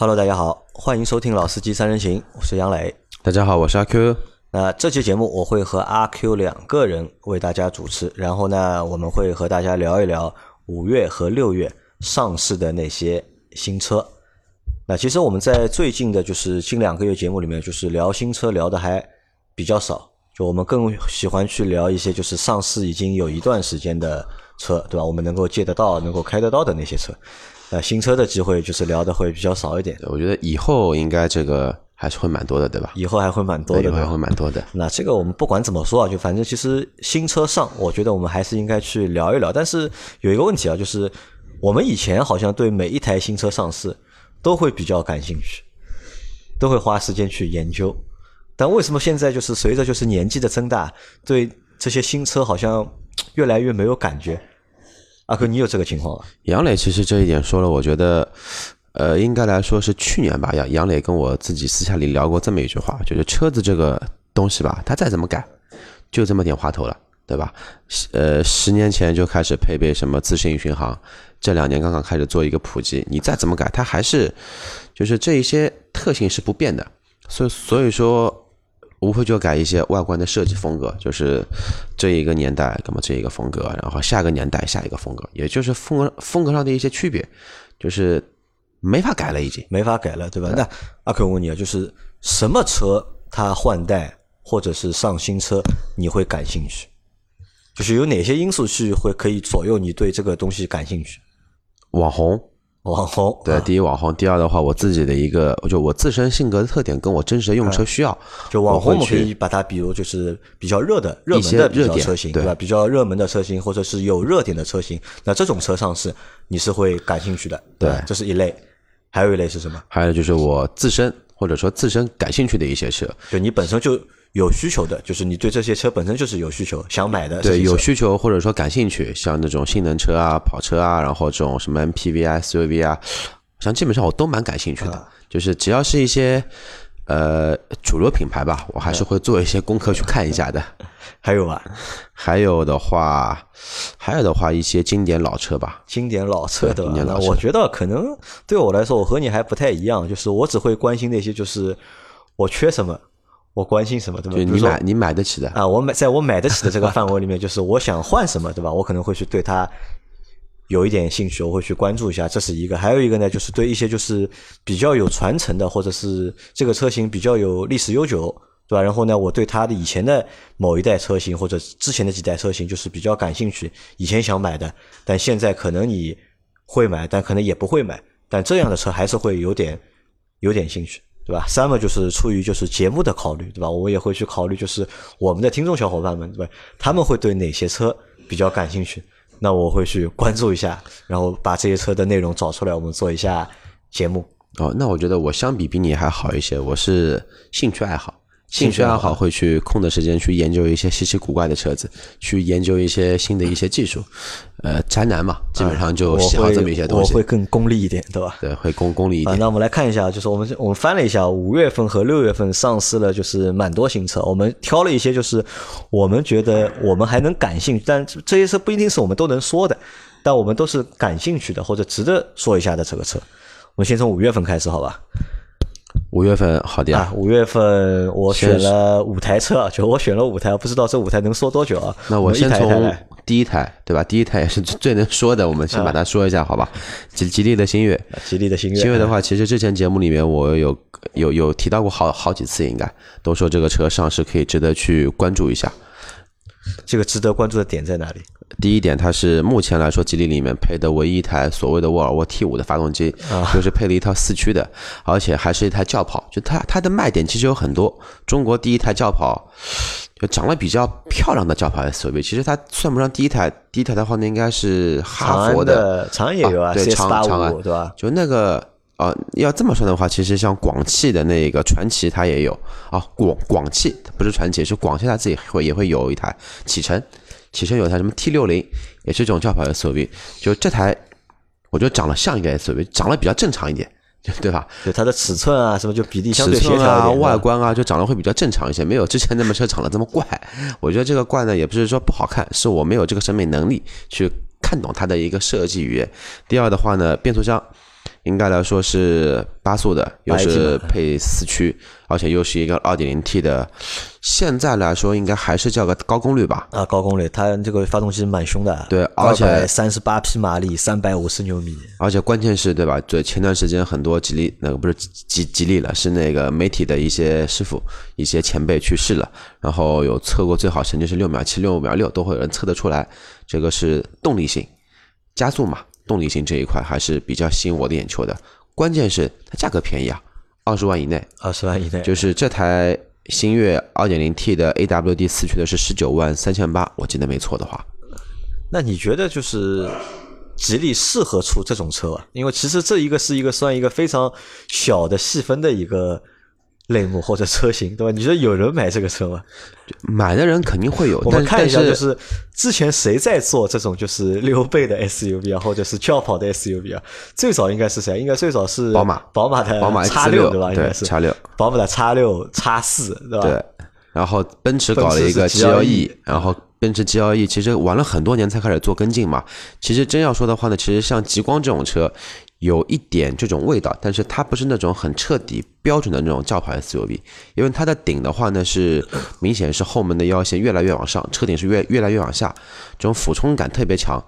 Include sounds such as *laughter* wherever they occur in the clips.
Hello，大家好，欢迎收听《老司机三人行》，我是杨磊。大家好，我是阿 Q。那这期节目我会和阿 Q 两个人为大家主持，然后呢，我们会和大家聊一聊五月和六月上市的那些新车。那其实我们在最近的，就是近两个月节目里面，就是聊新车聊的还比较少，就我们更喜欢去聊一些就是上市已经有一段时间的车，对吧？我们能够借得到、能够开得到的那些车。那新车的机会就是聊的会比较少一点。我觉得以后应该这个还是会蛮多的，对吧？以后还会蛮多的，以后还会蛮多的。那这个我们不管怎么说啊，就反正其实新车上，我觉得我们还是应该去聊一聊。但是有一个问题啊，就是我们以前好像对每一台新车上市都会比较感兴趣，都会花时间去研究。但为什么现在就是随着就是年纪的增大，对这些新车好像 *tsk* 越来越没有感觉？阿哥，你有这个情况吗？杨磊其实这一点说了，我觉得，呃，应该来说是去年吧。杨杨磊跟我自己私下里聊过这么一句话，就是车子这个东西吧，它再怎么改，就这么点花头了，对吧？呃，十年前就开始配备什么自适应巡航，这两年刚刚开始做一个普及，你再怎么改，它还是就是这一些特性是不变的。所以所以说。无非就改一些外观的设计风格，就是这一个年代，那么这一个风格，然后下个年代下一个风格，也就是风格风格上的一些区别，就是没法改了，已经没法改了，对吧？那阿克问你啊，就是什么车它换代或者是上新车，你会感兴趣？就是有哪些因素去会可以左右你对这个东西感兴趣？网红。网红对，第一网红，第二的话，我自己的一个，就我自身性格的特点跟我真实的用车需要，就网红我们可以把它比如就是比较热的热门的热车型，对吧？比较热门的车型或者是有热点的车型，那这种车上市你是会感兴趣的，对，这是一类。还有一类是什么？还有就是我自身或者说自身感兴趣的一些车，就你本身就。有需求的，就是你对这些车本身就是有需求，想买的。对，有需求或者说感兴趣，像那种性能车啊、跑车啊，然后这种什么 MPV 啊、SUV 啊，像基本上我都蛮感兴趣的。就是只要是一些呃主流品牌吧，我还是会做一些功课去看一下的。*laughs* 还有吧？还有的话，还有的话，一些经典老车吧。经典老车的，我觉得可能对我来说，我和你还不太一样，就是我只会关心那些，就是我缺什么。我关心什么，对吧？你买你买得起的啊，我买在我买得起的这个范围里面，就是 *laughs* 我想换什么，对吧？我可能会去对它有一点兴趣，我会去关注一下，这是一个。还有一个呢，就是对一些就是比较有传承的，或者是这个车型比较有历史悠久，对吧？然后呢，我对它的以前的某一代车型或者之前的几代车型就是比较感兴趣，以前想买的，但现在可能你会买，但可能也不会买，但这样的车还是会有点有点兴趣。对吧？三个就是出于就是节目的考虑，对吧？我也会去考虑，就是我们的听众小伙伴们，对吧？他们会对哪些车比较感兴趣？那我会去关注一下，然后把这些车的内容找出来，我们做一下节目。哦，那我觉得我相比比你还好一些，我是兴趣爱好。兴趣爱好会去空的时间去研究一些稀奇古怪的车子，去研究一些新的一些技术。呃，宅男嘛，基本上就喜好这么一些东西。我会更功利一点，对吧？对，会功功利一点。那我们来看一下，就是我们我们翻了一下，五月份和六月份上市了，就是蛮多新车。我们挑了一些，就是我们觉得我们还能感兴趣，但这些车不一定是我们都能说的，但我们都是感兴趣的或者值得说一下的这个车。我们先从五月份开始，好吧？五月份好的啊，五月份我选了五台车，就我选了五台，不知道这五台能说多久啊？那我先从第一台，对吧？第一台也是最能说的，我们先把它说一下，好吧？吉吉利的星越，吉利的星越，星越的话，其实之前节目里面我有有有提到过好好几次，应该都说这个车上市可以值得去关注一下。这个值得关注的点在哪里？第一点，它是目前来说吉利里面配的唯一一台所谓的沃尔沃 T 五的发动机，就是配了一套四驱的，而且还是一台轿跑。就它它的卖点其实有很多，中国第一台轿跑，就长得比较漂亮的轿跑 SUV。其实它算不上第一台，第一台的话呢应该是哈佛的，长安也有啊，对长长安对吧？就那个。啊，要这么说的话，其实像广汽的那个传祺，它也有啊。广广汽不是传祺，是广汽，它自己会也会有一台启辰，启辰有一台什么 T 六零，也是一种轿跑 SUV。就这台，我觉得长得像一个 SUV，长得比较正常一点，*laughs* 对吧？就它的尺寸啊，什么就比例相对协调啊，外观啊，就长得会比较正常一些，没有之前那么车长得这么怪。我觉得这个怪呢，也不是说不好看，是我没有这个审美能力去看懂它的一个设计语言。第二的话呢，变速箱。应该来说是八速的，又是配四驱，而且又是一个二点零 T 的。现在来说，应该还是叫个高功率吧？啊，高功率，它这个发动机蛮凶的。对，而且三十八匹马力，三百五十牛米。而且关键是对吧？对，前段时间很多吉利那个不是吉吉利了，是那个媒体的一些师傅、一些前辈去世了，然后有测过最好成绩是六秒七、六秒六，都会有人测得出来。这个是动力性加速嘛？动力性这一块还是比较吸引我的眼球的，关键是它价格便宜啊，二十万以内，二十万以内，就是这台星越二点零 T 的 AWD 四驱的是十九万三千八，我记得没错的话。那你觉得就是吉利适合出这种车？因为其实这一个是一个算一个非常小的细分的一个。类目或者车型，对吧？你觉得有人买这个车吗？买的人肯定会有。我们看一下，就是之前谁在做这种就是溜背的 SUV 啊，或者是轿跑的 SUV 啊？最早应该是谁？应该最早是宝马，宝马的宝马 X 六对吧？应该是 X 六，宝马的 X 六、X 四对吧？对。然后奔驰搞了一个 GLE，然后奔驰 GLE 其实玩了很多年才开始做跟进嘛。其实真要说的话呢，其实像极光这种车。有一点这种味道，但是它不是那种很彻底标准的那种轿跑 SUV，因为它的顶的话呢是明显是后门的腰线越来越往上，车顶是越越来越往下，这种俯冲感特别强。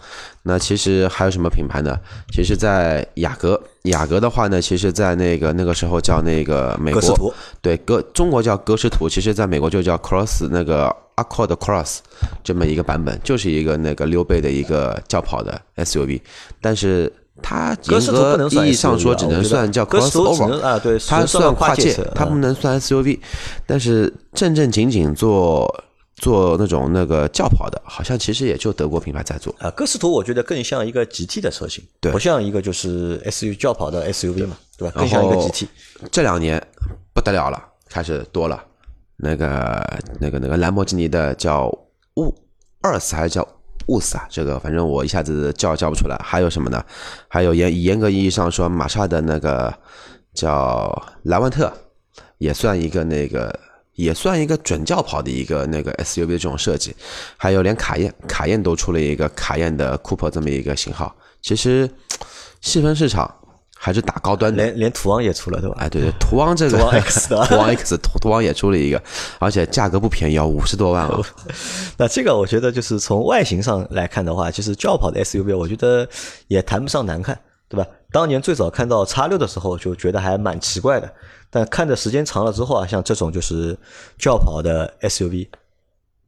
那其实还有什么品牌呢？其实，在雅阁，雅阁的话呢，其实在那个那个时候叫那个美国，对，格中国叫格式图，其实在美国就叫 Cross 那个 Accord Cross 这么一个版本，就是一个那个溜背的一个轿跑的 SUV，但是。它严格意义上说只能算叫 crossover 啊，对，它算跨界，它不能算 SUV。但是正正经经做做那种那个轿跑的，好像其实也就德国品牌在做啊。歌斯图我觉得更像一个 GT 的车型，对，不像一个就是 SUV 轿跑的 SUV 嘛，对吧？更像一个 GT。这两年不得了了，开始多了那个那个那个兰博基尼的叫雾二四还是叫？雾斯啊，这个反正我一下子叫叫不出来。还有什么呢？还有严严格意义上说，玛莎的那个叫莱万特，也算一个那个，也算一个准轿跑的一个那个 SUV 的这种设计。还有连卡宴，卡宴都出了一个卡宴的 Coupe 这么一个型号。其实细分市场。还是打高端的，连连途昂也出了，对吧？哎，对对，途昂这个途昂 X，*laughs* 途昂 X，途途昂也出了一个，而且价格不便宜，要五十多万啊。*laughs* 那这个我觉得就是从外形上来看的话，其实轿跑的 SUV，我觉得也谈不上难看，对吧？当年最早看到叉六的时候，就觉得还蛮奇怪的，但看的时间长了之后啊，像这种就是轿跑的 SUV，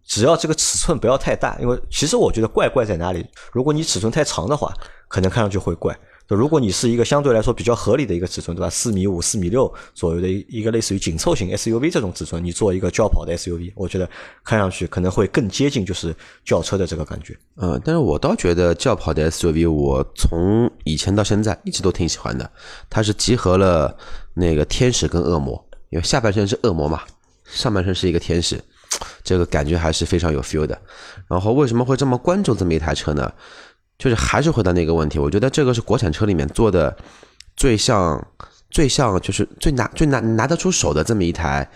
只要这个尺寸不要太大，因为其实我觉得怪怪在哪里？如果你尺寸太长的话，可能看上去会怪。那如果你是一个相对来说比较合理的一个尺寸，对吧？四米五、四米六左右的一个类似于紧凑型 SUV 这种尺寸，你做一个轿跑的 SUV，我觉得看上去可能会更接近就是轿车的这个感觉。嗯，但是我倒觉得轿跑的 SUV，我从以前到现在一直都挺喜欢的。它是集合了那个天使跟恶魔，因为下半身是恶魔嘛，上半身是一个天使，这个感觉还是非常有 feel 的。然后为什么会这么关注这么一台车呢？就是还是回到那个问题，我觉得这个是国产车里面做的最像、最像，就是最拿、最拿拿得出手的这么一台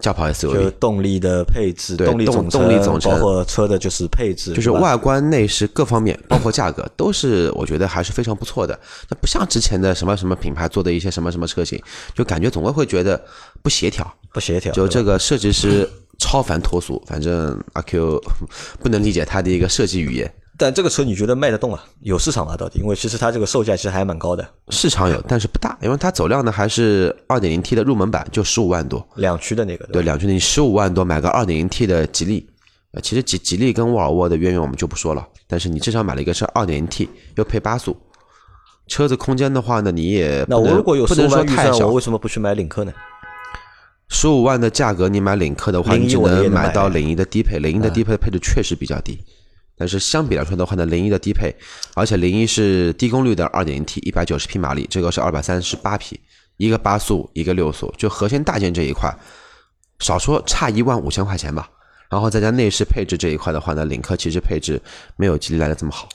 轿跑 SUV。就动力的配置，动力总动力总成，包括车的就是配置，就是外观内饰各方面，包括价格，都是我觉得还是非常不错的。那不像之前的什么什么品牌做的一些什么什么车型，就感觉总归会觉得不协调，不协调。就这个设计师超凡脱俗，反正阿 Q 不能理解他的一个设计语言。但这个车你觉得卖得动啊？有市场吗？到底？因为其实它这个售价其实还蛮高的。市场有，但是不大，因为它走量呢还是二点零 T 的入门版，就十五万多。两驱的那个。对，两驱的你十五万多买个二点零 T 的吉利，呃，其实吉吉利跟沃尔沃的渊源我们就不说了，但是你至少买了一个是二点零 T，又配八速，车子空间的话呢，你也那我如果有十五万预算，我为什么不去买领克呢？十五万的价格你买领克的话，你只能买到领一的低配，领一的低配配置确实比较低。但是相比来说的话呢，零一的低配，而且零一是低功率的二点零 T，一百九十匹马力，这个是二百三十八匹，一个八速，一个六速，就核心大件这一块，少说差一万五千块钱吧。然后再加内饰配置这一块的话呢，领克其实配置没有吉利来的这么好。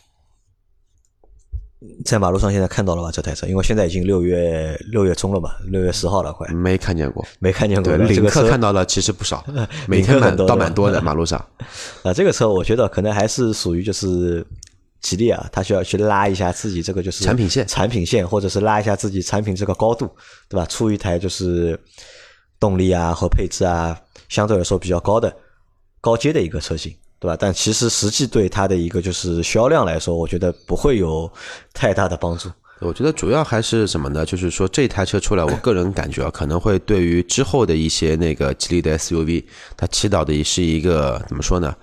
在马路上现在看到了吧？这台车，因为现在已经六月六月中了嘛，六月十号了，快没看见过，没看见过。对，领克看到了其实不少，*laughs* 每天蛮倒蛮多的马路上。*laughs* 啊，这个车我觉得可能还是属于就是吉利啊，它需要去拉一下自己这个就是产品线产品线，或者是拉一下自己产品这个高度，对吧？出一台就是动力啊和配置啊相对来说比较高的高阶的一个车型，对吧？但其实实际对它的一个就是销量来说，我觉得不会有太大的帮助。我觉得主要还是什么呢？就是说这台车出来，我个人感觉啊，可能会对于之后的一些那个吉利的 SUV，它起到的也是一个怎么说呢？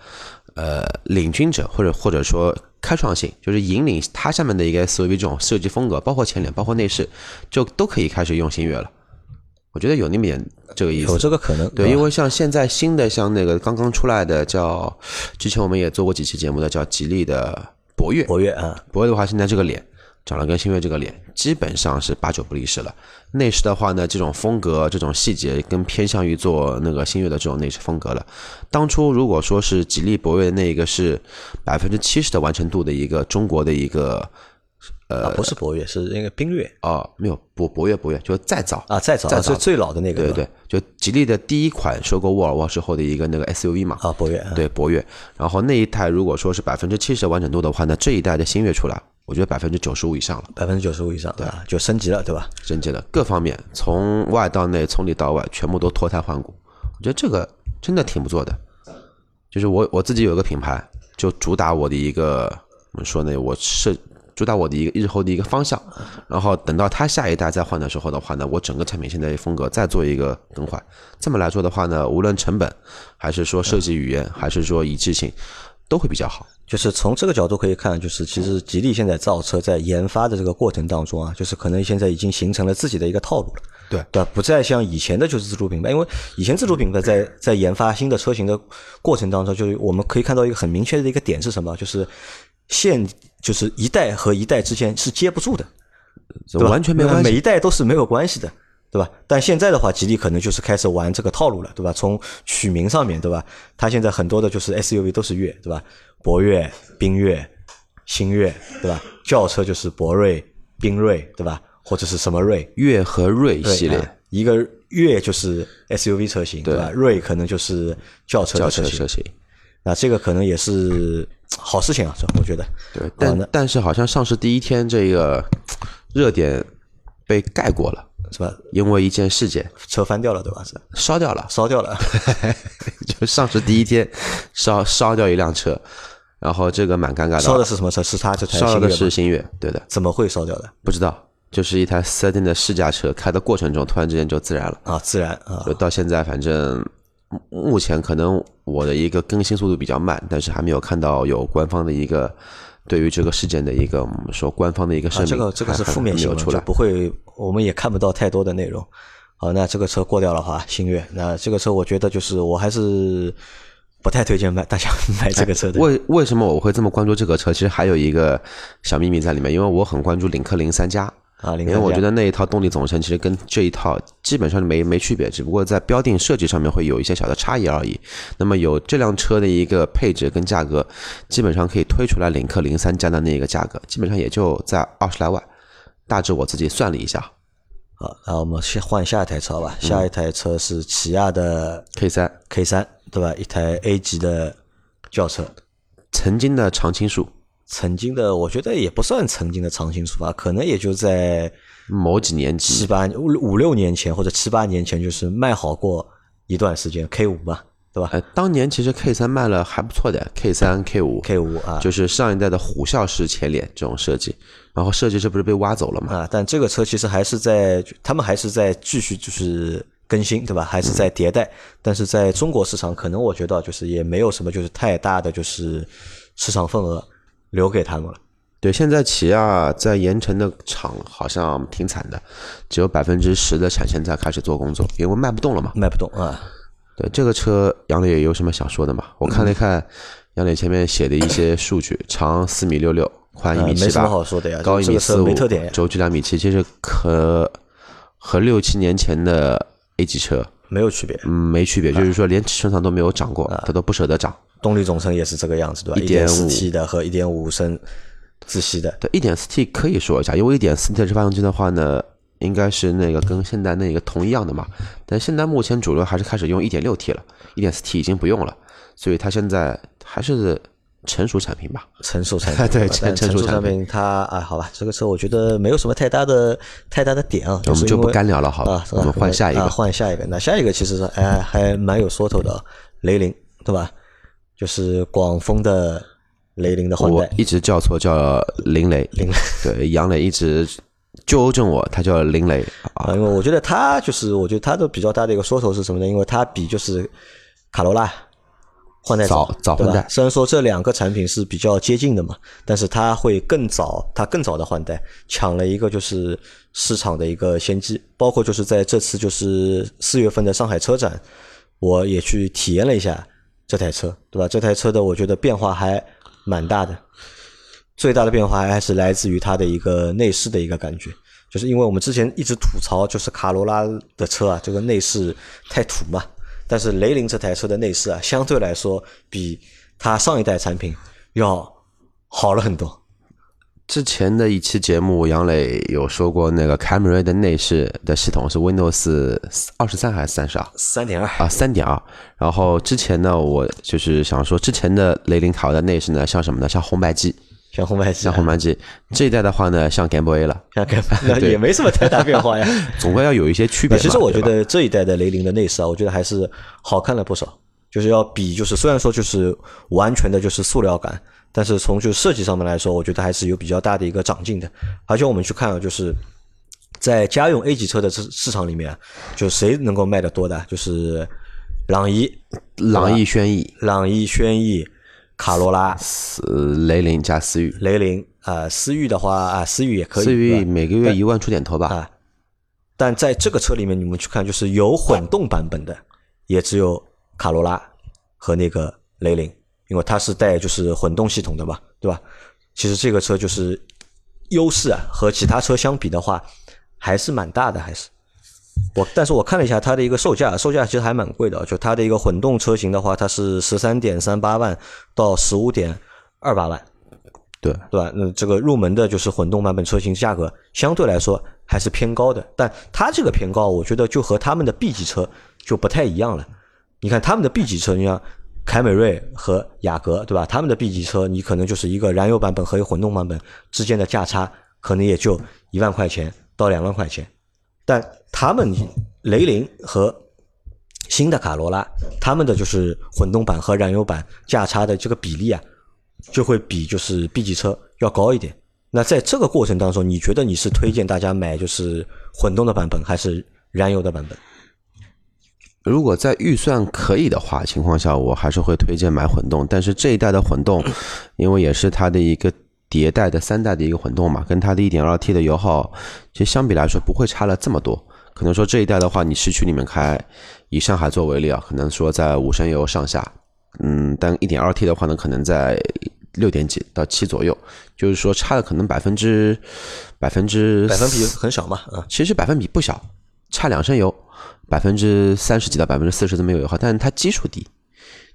呃，领军者或者或者说开创性，就是引领它下面的一个 SUV 这种设计风格，包括前脸，包括内饰，就都可以开始用星越了。我觉得有那么点这个意思，有这个可能。对，因为像现在新的，像那个刚刚出来的叫，之前我们也做过几期节目的叫吉利的博越，博越啊，博越的话，现在这个脸。长得跟星越这个脸基本上是八九不离十了。内饰的话呢，这种风格、这种细节更偏向于做那个星越的这种内饰风格了。当初如果说是吉利博越那一个是百分之七十的完成度的一个中国的一个，呃，不是博越，是那个缤越啊，没有博博越博越就是再早啊，再早再早最老的那个，对对，就吉利的第一款收购沃尔沃之后的一个那个 SUV 嘛啊，博越对博越，然后那一台如果说是百分之七十的完整度的话，那这一代的新越出来。我觉得百分之九十五以上了，百分之九十五以上，对吧？就升级了，对吧？升级了，各方面从外到内，从里到外，全部都脱胎换骨。我觉得这个真的挺不错的。就是我我自己有一个品牌，就主打我的一个怎么说呢？我是主打我的一个日后的一个方向。然后等到它下一代再换的时候的话呢，我整个产品线的风格再做一个更换。这么来说的话呢，无论成本，还是说设计语言，还是说一致性，都会比较好。就是从这个角度可以看，就是其实吉利现在造车在研发的这个过程当中啊，就是可能现在已经形成了自己的一个套路了。对对，不再像以前的就是自主品牌，因为以前自主品牌在在研发新的车型的过程当中，就是我们可以看到一个很明确的一个点是什么，就是线就是一代和一代之间是接不住的，完全没关系，每一代都是没有关系的。对吧？但现在的话，吉利可能就是开始玩这个套路了，对吧？从取名上面对吧？它现在很多的就是 SUV 都是越，对吧？博越、缤越、星越，对吧？轿车就是博瑞、缤瑞，对吧？或者是什么瑞？越和瑞系列，一个越就是 SUV 车型，对吧？瑞可能就是轿车车型。那这个可能也是好事情啊，我觉得。对，但但是好像上市第一天这个热点被盖过了。是吧？因为一件事件，车翻掉了，对吧？是烧掉了，烧掉了。*laughs* 就上市第一天，烧烧掉一辆车，然后这个蛮尴尬的。烧的是什么车？是它这台烧的是星越，对的。怎么会烧掉的？不知道，就是一台四 S 店的试驾车，开的过程中突然之间就自燃了。啊，自燃啊！就到现在，反正目前可能我的一个更新速度比较慢，但是还没有看到有官方的一个。对于这个事件的一个我们说官方的一个声明，这个这个是负面新闻，就不会，我们也看不到太多的内容。好，那这个车过掉了哈，星越，那这个车我觉得就是我还是不太推荐买大家 *laughs* 买这个车的。为为什么我会这么关注这个车？其实还有一个小秘密在里面，因为我很关注领克零三加。啊，因为我觉得那一套动力总成其实跟这一套基本上没没区别，只不过在标定设计上面会有一些小的差异而已。那么有这辆车的一个配置跟价格，基本上可以推出来领克零三加的那个价格，基本上也就在二十来万。大致我自己算了一下。好，那我们先换下一台车吧。下一台车是起亚的 K 三，K 三对吧？一台 A 级的轿车，曾经的常青树。曾经的，我觉得也不算曾经的长青出发，可能也就在某几年七八五五六年前或者七八年前，就是卖好过一段时间 K 五嘛，对吧？哎，当年其实 K 三卖了还不错的，K 三 K 五 K 五啊，就是上一代的虎啸式前脸这种设计，然后设计师不是被挖走了嘛？啊，但这个车其实还是在，他们还是在继续就是更新，对吧？还是在迭代，但是在中国市场，可能我觉得就是也没有什么就是太大的就是市场份额。留给他们了。对，现在起亚在盐城的厂好像挺惨的，只有百分之十的产线在开始做工作，因为卖不动了嘛。卖不动啊。对，这个车杨磊有什么想说的吗？我看了一看杨磊前面写的一些数据，长四米六六，宽一米七八，高一米四五，轴距两米七，其实和和六七年前的 A 级车没有区别。嗯，没区别，就是说连尺寸上都没有涨过，它都不舍得涨。动力总成也是这个样子，对吧？一点四 T 的和一点五升自吸的。对，一点四 T 可以说一下，因为一点四 T 的发动机的话呢，应该是那个跟现在那个同一样的嘛。但现在目前主流还是开始用一点六 T 了，一点四 T 已经不用了，所以它现在还是成熟产品吧，成熟产品 *laughs* 对成成熟产品它啊，好吧，这个车我觉得没有什么太大的太大的点啊，我们就不干聊了好吧啊，我们换下一个。啊换下一个。那下一个其实是哎还蛮有说头的啊，雷凌对吧？就是广丰的雷凌的换代，我一直叫错叫林雷，林雷。*laughs* 对，杨磊一直纠正我，他叫林雷。啊，啊，因为我觉得他就是，我觉得他的比较大的一个说头是什么呢？因为他比就是卡罗拉换代早早换代虽然说这两个产品是比较接近的嘛，但是它会更早，它更早的换代，抢了一个就是市场的一个先机。包括就是在这次就是四月份的上海车展，我也去体验了一下这台车，对吧？这台车的我觉得变化还蛮大的。最大的变化还是来自于它的一个内饰的一个感觉，就是因为我们之前一直吐槽，就是卡罗拉的车啊，这个内饰太土嘛。但是雷凌这台车的内饰啊，相对来说比它上一代产品要好了很多。之前的一期节目，杨磊有说过，那个凯美瑞的内饰的系统是 Windows 二十三还是三十二三点二啊？三点二。然后之前呢，我就是想说，之前的雷凌卡罗的内饰呢，像什么呢？像红白机，像红白机啊，像红白机。这一代的话呢，像 Game Boy 了，像改版，那也没什么太大变化呀。*laughs* 总归要有一些区别。其实我觉得这一代的雷凌的内饰啊，我觉得还是好看了不少。就是要比，就是虽然说就是完全的就是塑料感，但是从就设计上面来说，我觉得还是有比较大的一个长进的。而且我们去看啊，就是在家用 A 级车的市市场里面啊，就谁能够卖得多的，就是朗逸、朗逸、轩逸、朗逸、轩逸、卡罗拉、呃雷凌加思域，雷凌啊、思域的话啊，思域也可以，思域每个月一万出点头吧。啊。但在这个车里面，你们去看，就是有混动版本的，也只有卡罗拉和那个雷凌，因为它是带就是混动系统的嘛，对吧？其实这个车就是优势啊，和其他车相比的话，还是蛮大的，还是。我但是我看了一下它的一个售价，售价其实还蛮贵的，就它的一个混动车型的话，它是十三点三八万到十五点二八万，对，对吧？那这个入门的就是混动版本车型价格相对来说还是偏高的，但它这个偏高，我觉得就和他们的 B 级车就不太一样了。你看他们的 B 级车，你像凯美瑞和雅阁，对吧？他们的 B 级车，你可能就是一个燃油版本和一个混动版本之间的价差，可能也就一万块钱到两万块钱。但他们雷凌和新的卡罗拉，他们的就是混动版和燃油版价差的这个比例啊，就会比就是 B 级车要高一点。那在这个过程当中，你觉得你是推荐大家买就是混动的版本，还是燃油的版本？如果在预算可以的话情况下，我还是会推荐买混动。但是这一代的混动，因为也是它的一个迭代的三代的一个混动嘛，跟它的一点二 T 的油耗，其实相比来说不会差了这么多。可能说这一代的话，你市区里面开，以上海作为例啊，可能说在五升油上下，嗯，但一点二 T 的话呢，可能在六点几到七左右，就是说差的可能百分之百分之百分比很少嘛，啊，其实百分比不小，差两升油，百分之三十几到百分之四十都没有油耗，但是它基数低，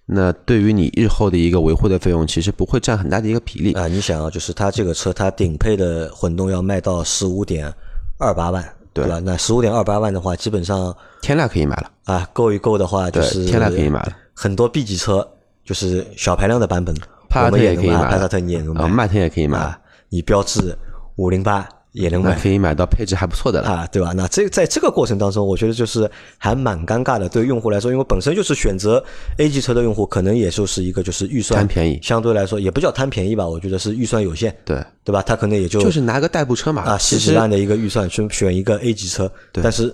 那对于你日后的一个维护的费用，其实不会占很大的一个比例。啊，你想啊，就是它这个车，它顶配的混动要卖到十五点二八万，对吧？那十五点二八万的话，基本上天籁可以买了，啊，够一够的话，就，是天籁可以买了，很多 B 级车就是小排量的版本，帕萨特我们也可以买了，帕萨特你也能买，啊，迈腾也可以买，啊，你标致五零八也能买。可以买到配置还不错的了。啊，对吧？那这在这个过程当中，我觉得就是还蛮尴尬的，对用户来说，因为本身就是选择 A 级车的用户，可能也就是一个就是预算贪便宜相对来说也不叫贪便宜吧，我觉得是预算有限，对，对吧？他可能也就就是拿个代步车嘛。啊十几万的一个预算去选一个 A 级车，但是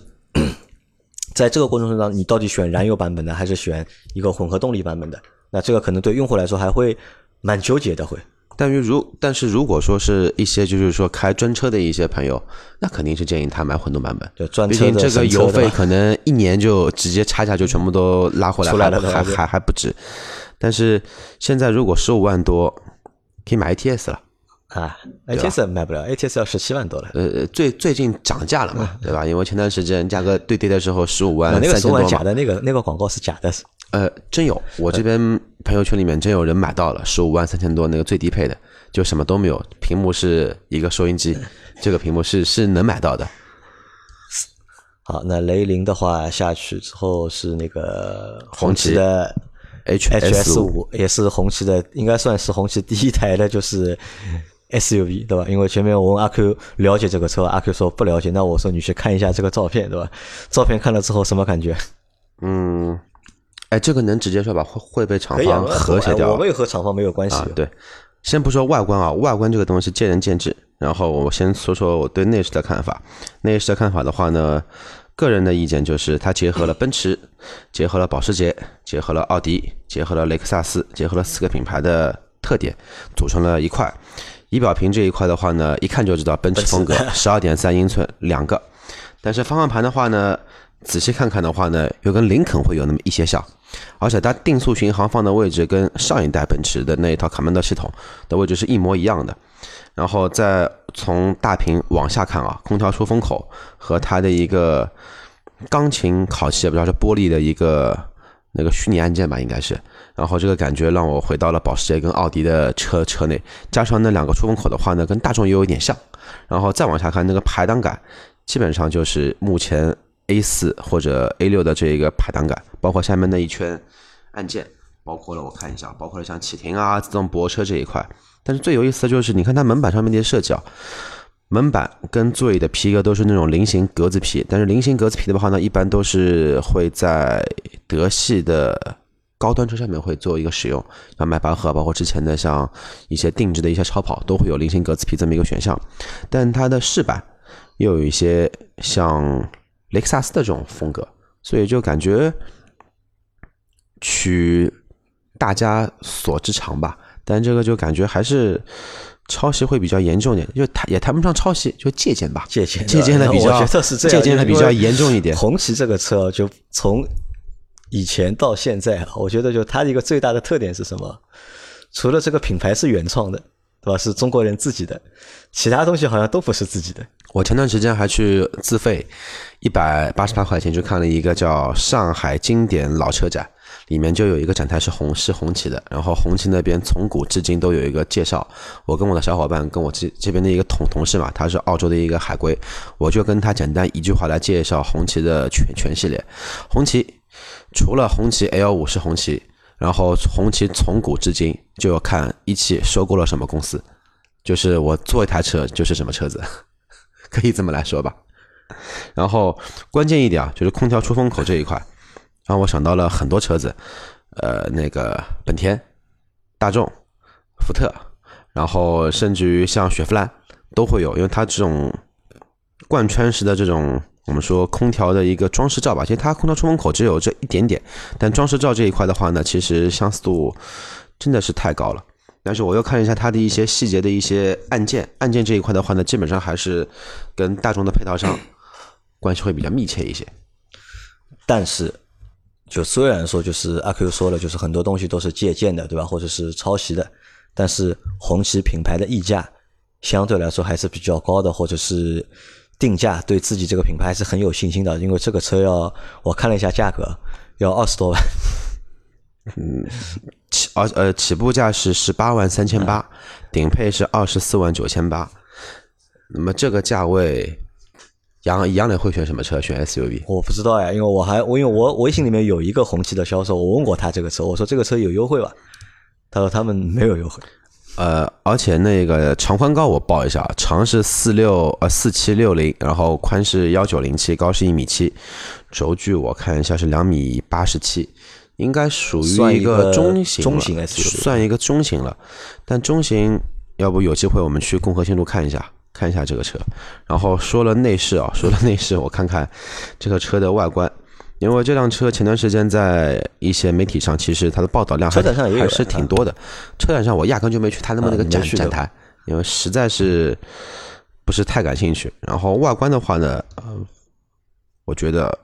在这个过程中，你到底选燃油版本的，还是选一个混合动力版本的？那这个可能对用户来说还会蛮纠结的，会。但于如但是如果说是一些就是说开专车的一些朋友，那肯定是建议他买混动版本。对专毕竟这个油费可能一年就直接差价就全部都拉回来，了还还还还不止。但是现在如果十五万多，可以买 ATS 了。啊，ATS 买不了，ATS 要十七万多了。呃，最最近涨价了嘛，对吧？因为前段时间价格对跌的时候十五万啊那个十三千多嘛，万假的，那个那个广告是假的，是呃，真有，我这边朋友圈里面真有人买到了十五万三千多那个最低配的，就什么都没有，屏幕是一个收音机，这个屏幕是是能买到的。*laughs* 好，那雷凌的话下去之后是那个红红旗旗的 H S 五，也是红旗的，应该算是红旗第一台的，就是 SUV，对吧？因为前面我问阿 Q 了解这个车，阿 Q 说不了解，那我说你去看一下这个照片，对吧？照片看了之后什么感觉？嗯，哎，这个能直接说吧？会会被厂方和谐掉？我们也和厂方没有关系。对，先不说外观啊，外观这个东西见仁见智。然后我先说说我对内饰的看法。内饰的看法的话呢？个人的意见就是，它结合了奔驰，结合了保时捷，结合了奥迪，结合了雷克萨斯，结合了四个品牌的特点，组成了一块。仪表屏这一块的话呢，一看就知道奔驰风格，*laughs* 十二点三英寸两个。但是方向盘的话呢，仔细看看的话呢，又跟林肯会有那么一些像，而且它定速巡航放的位置跟上一代奔驰的那一套卡曼德系统的位置是一模一样的。然后再从大屏往下看啊，空调出风口和它的一个钢琴烤漆，也不知道是玻璃的一个那个虚拟按键吧，应该是。然后这个感觉让我回到了保时捷跟奥迪的车车内，加上那两个出风口的话呢，跟大众也有一点像。然后再往下看那个排档杆，基本上就是目前 A 四或者 A 六的这一个排档杆，包括下面那一圈按键，包括了我看一下，包括了像启停啊、自动泊车这一块。但是最有意思的就是，你看它门板上面的设计啊，门板跟座椅的皮革都是那种菱形格子皮。但是菱形格子皮的话呢，一般都是会在德系的高端车上面会做一个使用，像迈巴赫，包括之前的像一些定制的一些超跑，都会有菱形格子皮这么一个选项。但它的饰板又有一些像雷克萨斯的这种风格，所以就感觉取大家所之长吧。但这个就感觉还是抄袭会比较严重点，就谈也谈不上抄袭，就借鉴吧，借鉴借鉴的比较，借鉴的比较严重一点。红旗这个车就从以前到现在，我觉得就它的一个最大的特点是什么？除了这个品牌是原创的，对吧？是中国人自己的，其他东西好像都不是自己的。我前段时间还去自费一百八十八块钱去看了一个叫上海经典老车展。里面就有一个展台是红是红旗的，然后红旗那边从古至今都有一个介绍。我跟我的小伙伴，跟我这这边的一个同同事嘛，他是澳洲的一个海归，我就跟他简单一句话来介绍红旗的全全系列。红旗除了红旗 L 五是红旗，然后红旗从古至今就要看一汽收购了什么公司，就是我坐一台车就是什么车子，*laughs* 可以这么来说吧。然后关键一点啊，就是空调出风口这一块。让我想到了很多车子，呃，那个本田、大众、福特，然后甚至于像雪佛兰都会有，因为它这种贯穿式的这种我们说空调的一个装饰罩吧，其实它空调出风口只有这一点点，但装饰罩这一块的话呢，其实相似度真的是太高了。但是我又看一下它的一些细节的一些按键，按键这一块的话呢，基本上还是跟大众的配套商关系会比较密切一些，但是。就虽然说，就是阿 Q 说了，就是很多东西都是借鉴的，对吧？或者是抄袭的，但是红旗品牌的溢价相对来说还是比较高的，或者是定价对自己这个品牌是很有信心的。因为这个车要我看了一下价格，要二十多万。嗯，起而呃起步价是十八万三千八，顶配是二十四万九千八。那么这个价位。杨杨磊会选什么车？选 SUV？我不知道呀，因为我还我因为我微信里面有一个红旗的销售，我问过他这个车，我说这个车有优惠吧？他说他们没有优惠。呃，而且那个长宽高我报一下，长是四六呃四七六零，然后宽是幺九零七，高是一米七，轴距我看一下是两米八十七，应该属于一个中型中型算一个中型了。但中型要不有机会我们去共和新路看一下。看一下这个车，然后说了内饰啊，说了内饰，我看看这个车的外观，因为这辆车前段时间在一些媒体上，其实它的报道量还还是挺多的。车展上我压根就没去它那么那个展展台，因为实在是不是太感兴趣。然后外观的话呢，呃，我觉得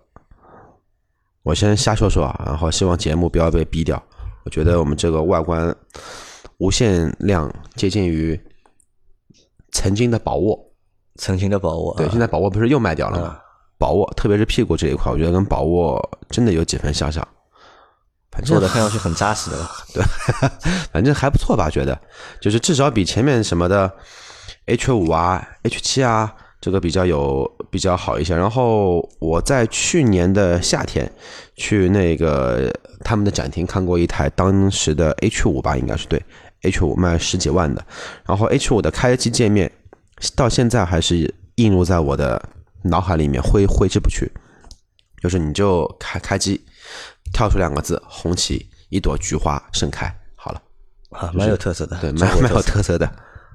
我先瞎说说啊，然后希望节目不要被逼掉。我觉得我们这个外观无限量接近于。曾经的宝沃，曾经的宝沃，对，现在宝沃不是又卖掉了吗？宝沃，特别是屁股这一块，我觉得跟宝沃真的有几分相像。做的看上去很扎实的，*laughs* 对，*laughs* 反正还不错吧？觉得，就是至少比前面什么的 H 五啊、H 七啊这个比较有比较好一些。然后我在去年的夏天去那个他们的展厅看过一台当时的 H 五吧，应该是对 H 五卖十几万的。然后 H 五的开机界面到现在还是映入在我的脑海里面，挥挥之不去。就是你就开开机，跳出两个字“红旗”，一朵菊花盛开，好了，啊，蛮有特色的，对，蛮蛮有特色的。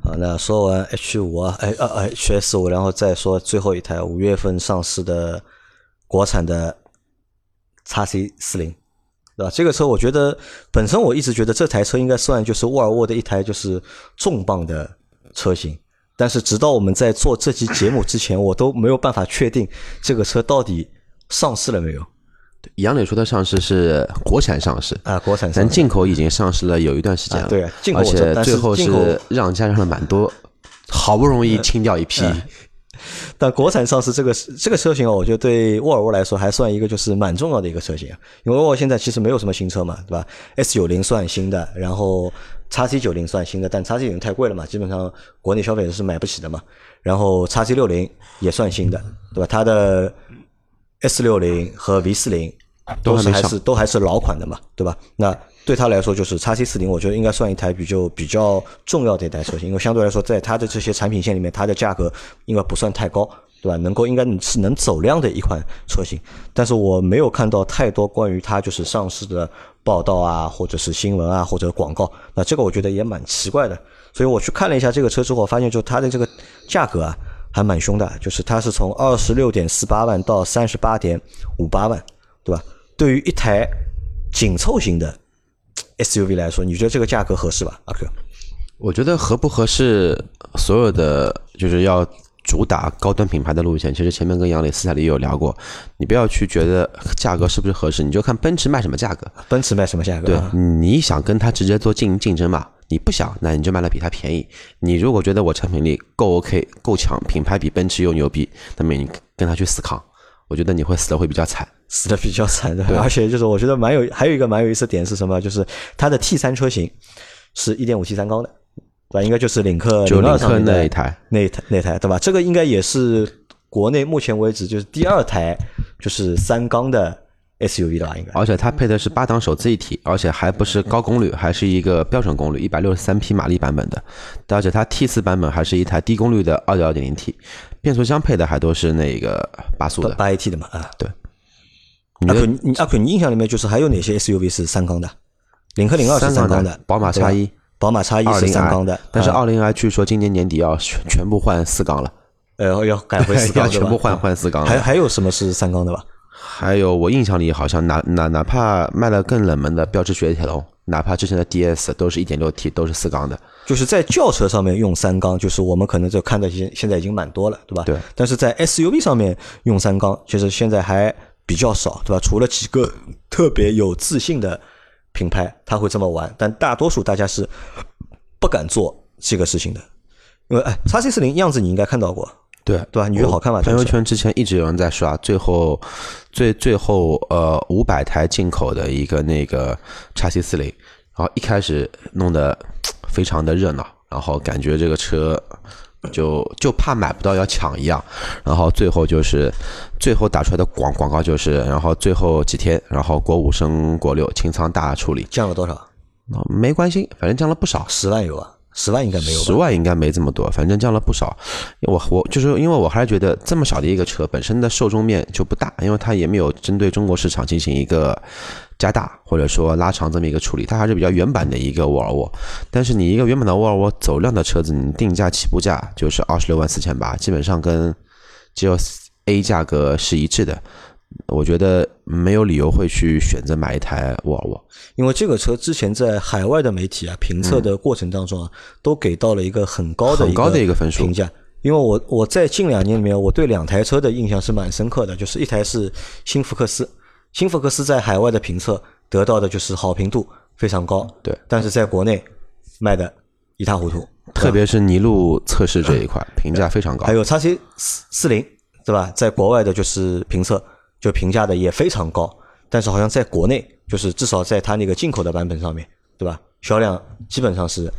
啊，那说完 H 五啊，哎呃 H S 五，然后再说最后一台五月份上市的国产的叉 C 四零，对吧？这个车我觉得本身我一直觉得这台车应该算就是沃尔沃的一台就是重磅的车型，但是直到我们在做这期节目之前，我都没有办法确定这个车到底。上市了没有？杨磊说的上市是国产上市啊，国产，咱进口已经上市了有一段时间了，对，而且最后是让价让了蛮多，好不容易清掉一批。*laughs* 但国产上市这个这个车型啊，我觉得对沃尔沃来说还算一个就是蛮重要的一个车型啊，因为沃尔沃现在其实没有什么新车嘛，对吧？S 九零算新的，然后叉 C 九零算新的，但叉 C 九零太贵了嘛，基本上国内消费者是买不起的嘛。然后叉 C 六零也算新的，对吧？它的 S 六零和 V 四零都是还是都还是老款的嘛，对吧？那对他来说，就是叉 C 四零，我觉得应该算一台比较比较重要的一台车型，因为相对来说，在它的这些产品线里面，它的价格应该不算太高，对吧？能够应该是能走量的一款车型。但是我没有看到太多关于它就是上市的报道啊，或者是新闻啊，或者广告。那这个我觉得也蛮奇怪的。所以我去看了一下这个车之后，发现就它的这个价格啊。还蛮凶的，就是它是从二十六点四八万到三十八点五八万，对吧？对于一台紧凑型的 SUV 来说，你觉得这个价格合适吧，阿 Q？我觉得合不合适，所有的就是要主打高端品牌的路线，其实前面跟杨磊私下里也有聊过，你不要去觉得价格是不是合适，你就看奔驰卖什么价格，奔驰卖什么价格？对，你想跟他直接做竞竞争嘛？你不想，那你就卖的比它便宜。你如果觉得我产品力够 OK、够强，品牌比奔驰又牛逼，那么你跟他去死扛，我觉得你会死的会比较惨，死的比较惨的。而且就是我觉得蛮有，还有一个蛮有意思点是什么？就是它的 T 三车型是一点五 T 三缸的，对吧？应该就是领克就领克那一台，那一台那台对吧？这个应该也是国内目前为止就是第二台就是三缸的。SUV 了吧，应该，而且它配的是八档手自一体，而且还不是高功率，还是一个标准功率一百六十三匹马力版本的，而且它 T 四版本还是一台低功率的二点二点零 T，变速箱配的还都是那个八速的八 AT 的嘛，啊，对。阿 Q，你阿 Q，你印象里面就是还有哪些 SUV 是三缸的？领克零二是三缸的，宝马叉一，宝马叉一是三缸的，但是二零 i 据说今年年底要全全部换四缸了，呃，要 *laughs* 改回四缸，要全部换换四缸。还还有什么是三缸的吧？还有我印象里好像哪哪哪怕卖了更冷门的标致雪铁龙，哪怕之前的 DS 都是一点六 T，都是四缸的。就是在轿车上面用三缸，就是我们可能就看到现现在已经蛮多了，对吧？对。但是在 SUV 上面用三缸，其实现在还比较少，对吧？除了几个特别有自信的品牌，他会这么玩，但大多数大家是 *coughs* 不敢做这个事情的。因为哎，叉 C 四零样子你应该看到过。对对吧？你觉得好看吗？朋友圈之前一直有人在刷，最后最最后呃五百台进口的一个那个叉 C 四零，然后一开始弄得非常的热闹，然后感觉这个车就就怕买不到要抢一样，然后最后就是最后打出来的广广告就是，然后最后几天，然后国五升国六清仓大处理，降了多少？没关系，反正降了不少，十万有啊。十万应该没有，十万应该没这么多，反正降了不少。我我就是因为我还是觉得这么小的一个车本身的受众面就不大，因为它也没有针对中国市场进行一个加大或者说拉长这么一个处理，它还是比较原版的一个沃尔沃。但是你一个原版的沃尔沃走量的车子，你定价起步价就是二十六万四千八，基本上跟 G L A 价格是一致的。我觉得没有理由会去选择买一台沃尔沃，因为这个车之前在海外的媒体啊评测的过程当中啊，都给到了一个很高的很高的一个分数评价。因为我我在近两年里面，我对两台车的印象是蛮深刻的，就是一台是新福克斯，新福克斯在海外的评测得到的就是好评度非常高，对，但是在国内卖的一塌糊涂，特别是泥路测试这一块评价非常高。还有叉 C 四四零，对吧？在国外的就是评测。就评价的也非常高，但是好像在国内，就是至少在它那个进口的版本上面对吧？销量基本上是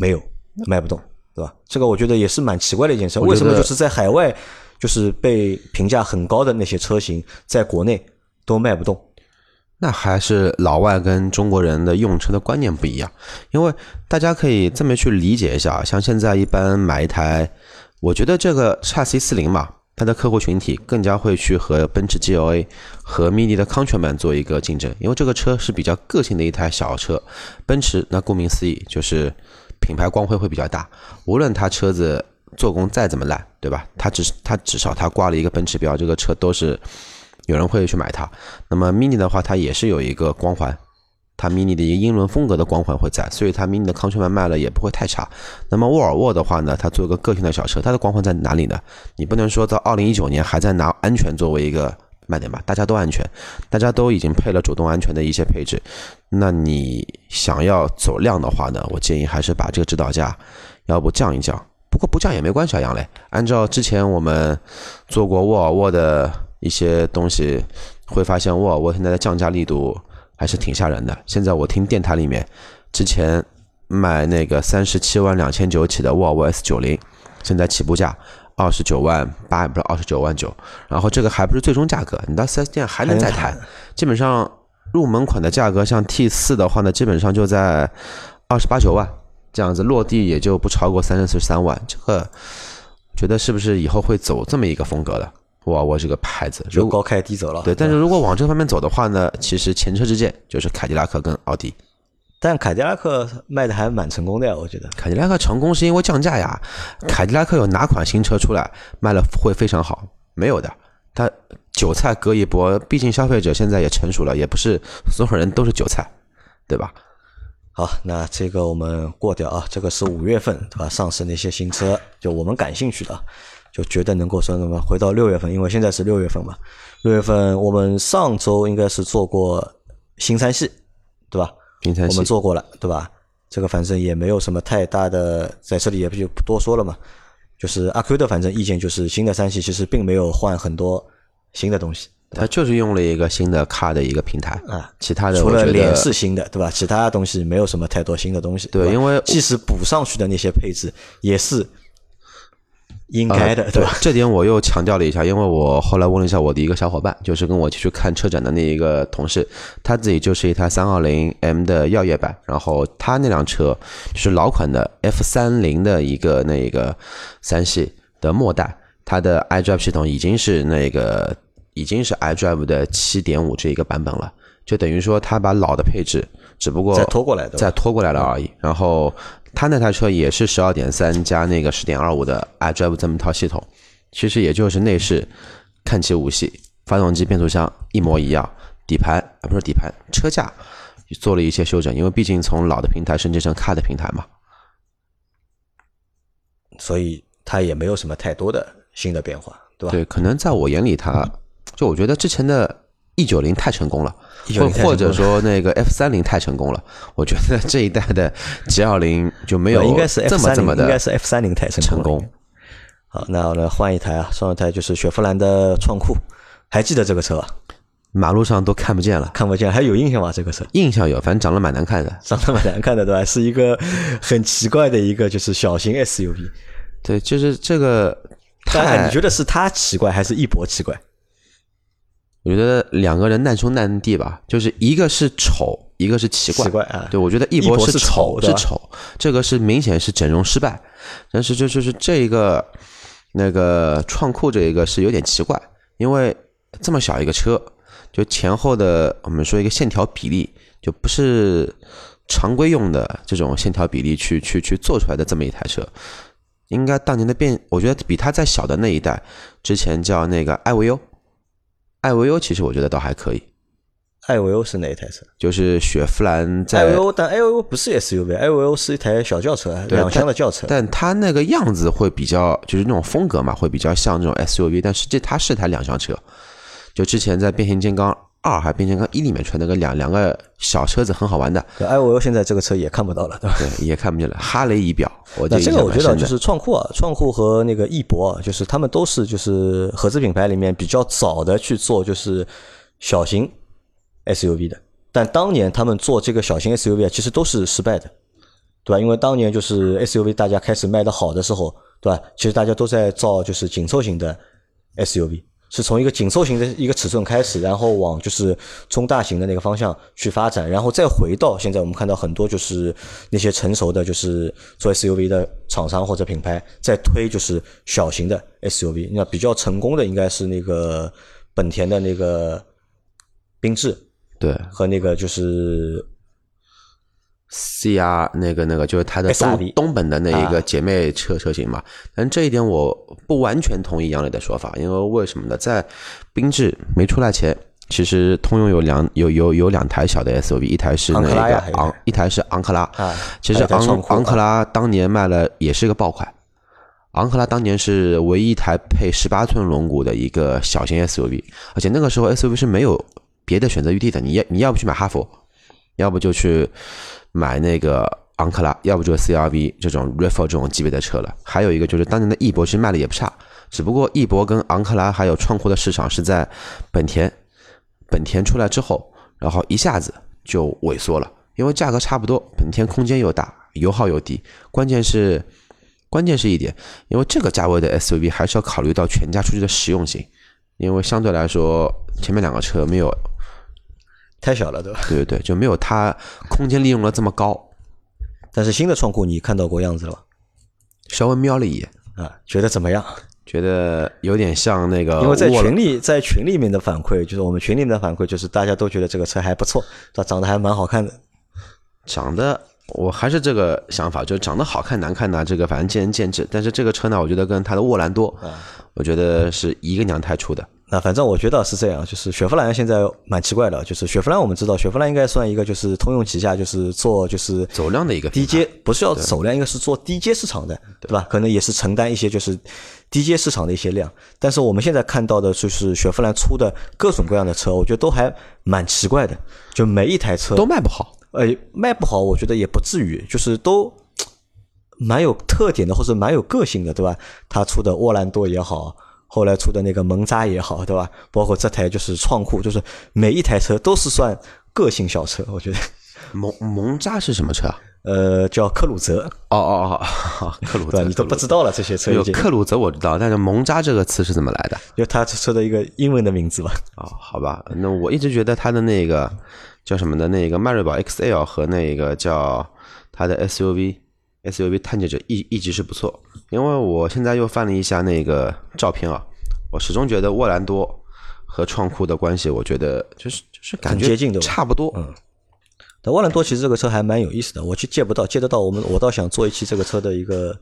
没有卖不动。对吧？这个我觉得也是蛮奇怪的一件事。为什么就是在海外就是被评价很高的那些车型，在国内都卖不动？那还是老外跟中国人的用车的观念不一样，因为大家可以这么去理解一下，像现在一般买一台，我觉得这个叉 C 四零嘛，它的客户群体更加会去和奔驰 GLA 和 Mini 的 Countryman 做一个竞争，因为这个车是比较个性的一台小车，奔驰那顾名思义就是品牌光辉会比较大，无论它车子做工再怎么烂，对吧？它只它至少它挂了一个奔驰标，这个车都是。有人会去买它，那么 Mini 的话，它也是有一个光环，它 Mini 的一个英伦风格的光环会在，所以它 Mini 的康全版卖了也不会太差。那么沃尔沃的话呢，它做一个个性的小车，它的光环在哪里呢？你不能说到二零一九年还在拿安全作为一个卖点吧？大家都安全，大家都已经配了主动安全的一些配置，那你想要走量的话呢，我建议还是把这个指导价要不降一降，不过不降也没关系啊，杨磊，按照之前我们做过沃尔沃的。一些东西会发现，沃尔沃现在的降价力度还是挺吓人的。现在我听电台里面，之前卖那个三十七万两千九起的沃尔沃 S 九零，现在起步价二十九万八，不是二十九万九。然后这个还不是最终价格，你到四 S 店还能再谈。基本上入门款的价格，像 T 四的话呢，基本上就在二十八九万这样子，落地也就不超过三十三万。这个觉得是不是以后会走这么一个风格的？沃尔沃这个牌子就高开低走了。对，但是如果往这方面走的话呢，其实前车之鉴就是凯迪拉克跟奥迪。但凯迪拉克卖的还蛮成功的呀，我觉得。凯迪拉克成功是因为降价呀。凯迪拉克有哪款新车出来卖了会非常好？没有的，它韭菜割一波。毕竟消费者现在也成熟了，也不是所有人都是韭菜，对吧？好，那这个我们过掉啊。这个是五月份对吧？上市那些新车，就我们感兴趣的。就觉得能够说什么回到六月份，因为现在是六月份嘛。六月份我们上周应该是做过新三系，对吧？新三系我们做过了，对吧？这个反正也没有什么太大的，在这里也不就不多说了嘛。就是阿 Q 的反正意见就是新的三系其实并没有换很多新的东西，它就是用了一个新的 Car 的一个平台啊，其他的除了脸是新的，对吧？其他东西没有什么太多新的东西。对，因为即使补上去的那些配置也是。应该的，对吧？这点我又强调了一下，因为我后来问了一下我的一个小伙伴，就是跟我去看车展的那一个同事，他自己就是一台三二零 M 的耀夜版，然后他那辆车就是老款的 F 三零的一个那个三系的末代，它的 iDrive 系统已经是那个已经是 iDrive 的七点五这一个版本了，就等于说他把老的配置只不过再拖过来的，再拖过来了而已，然后。他那台车也是十二点三加那个十点二五的 iDrive 这么一套系统，其实也就是内饰看起无戏，发动机、变速箱一模一样，底盘啊不是底盘，车架做了一些修整，因为毕竟从老的平台升级成 Car 的平台嘛，所以它也没有什么太多的新的变化，对吧？对，可能在我眼里，它就我觉得之前的。E 九零太成功了，或或者说那个 F 三零太成功了，我觉得这一代的 G 二零就没有应该是这么这么的，应该是 F 三零太成功。好，那我来换一台啊，上一台就是雪佛兰的创酷，还记得这个车吧？马路上都看不见了，看不见，还有印象吗？这个车？印象有，反正长得蛮难看的，长得蛮难看的，对吧？是一个很奇怪的一个就是小型 SUV。对，就是这个。太，你觉得是它奇怪，还是一博奇怪？我觉得两个人难兄难弟吧，就是一个是丑，一个是奇怪。奇怪啊！对，我觉得一博是丑是丑，这个是明显是整容失败。但是就就是这一个那个创酷这一个是有点奇怪，因为这么小一个车，就前后的我们说一个线条比例就不是常规用的这种线条比例去去去做出来的这么一台车，应该当年的变，我觉得比它再小的那一代，之前叫那个艾维欧。艾维欧其实我觉得倒还可以。艾维欧是哪一台车？就是雪佛兰在。艾维欧，但艾维欧不是 SUV，艾维欧是一台小轿车，两厢的轿车。但它那个样子会比较，就是那种风格嘛，会比较像那种 SUV。但实际它是台两厢车。就之前在变形金刚二还变形金刚一里面出那个两两个小车子，很好玩的。艾维欧现在这个车也看不到了，对吧？对，也看不见了。哈雷仪表，我这个我觉得就是创酷啊，创酷和那个翼博啊，就是他们都是就是合资品牌里面比较早的去做就是小型 SUV 的。但当年他们做这个小型 SUV 啊，其实都是失败的。对吧？因为当年就是 SUV 大家开始卖的好的时候，对吧？其实大家都在造就是紧凑型的 SUV，是从一个紧凑型的一个尺寸开始，然后往就是中大型的那个方向去发展，然后再回到现在我们看到很多就是那些成熟的就是做 SUV 的厂商或者品牌在推就是小型的 SUV，那比较成功的应该是那个本田的那个缤智对。和那个就是，CR 那个那个就是它的东东本的那一个啊姐妹车车型嘛。但这一点我不完全同意杨磊的说法，因为为什么呢？在缤智没出来前。其实通用有两有有有两台小的 SUV，一台是那个昂，一台是昂克拉。啊，其实昂昂克拉当年卖了也是个爆款，昂克拉当年是唯一一台配十八寸轮毂的一个小型 SUV，而且那个时候 SUV 是没有别的选择余地的，你要你要不去买哈弗，要不就去买那个昂克拉，要不就是 CRV 这种 r e f o 这种级别的车了。还有一个就是当年的翼博其实卖的也不差，只不过翼博跟昂克拉还有创酷的市场是在本田本田出来之后，然后一下子就萎缩了，因为价格差不多，本田空间又大，油耗又低，关键是关键是一点，因为这个价位的 SUV 还是要考虑到全家出去的实用性，因为相对来说前面两个车没有，太小了，对吧？对对对，就没有它空间利用了这么高，但是新的创酷你看到过样子了吗？稍微瞄了一眼，啊，觉得怎么样？觉得有点像那个因为在群里，在群里面的反馈，就是我们群里面的反馈，就是大家都觉得这个车还不错，它长得还蛮好看的。长得，我还是这个想法，就长得好看难看呢，这个反正见仁见智。但是这个车呢，我觉得跟它的沃兰多，我觉得是一个娘胎出的。那反正我觉得是这样，就是雪佛兰现在蛮奇怪的，就是雪佛兰我们知道，雪佛兰应该算一个就是通用旗下，就是做就是走量的一个低阶，不是要走量，应该是做低阶市场的，对吧？可能也是承担一些就是低阶市场的一些量。但是我们现在看到的就是雪佛兰出的各种各样的车，我觉得都还蛮奇怪的，就每一台车都卖不好。呃，卖不好，我觉得也不至于，就是都蛮有特点的，或者蛮有个性的，对吧？他出的沃兰多也好，后来出的那个蒙扎也好，对吧？包括这台就是创酷，就是每一台车都是算个性小车，我觉得。蒙蒙扎是什么车啊？呃，叫克鲁泽，哦哦哦，*laughs* 克鲁？泽，你都不知道了，这些车，有克鲁泽我知道，但是蒙扎这个词是怎么来的？就他车的一个英文的名字吧。哦，好吧，那我一直觉得他的那个叫什么的，那个迈锐宝 XL 和那个叫他的 SUV SUV 探界者一一直是不错，因为我现在又翻了一下那个照片啊，我始终觉得沃兰多和创酷的关系，我觉得就是就是感觉很接近对吧差不多，嗯。但沃兰多其实这个车还蛮有意思的，我去借不到，借得到我们我倒想做一期这个车的一个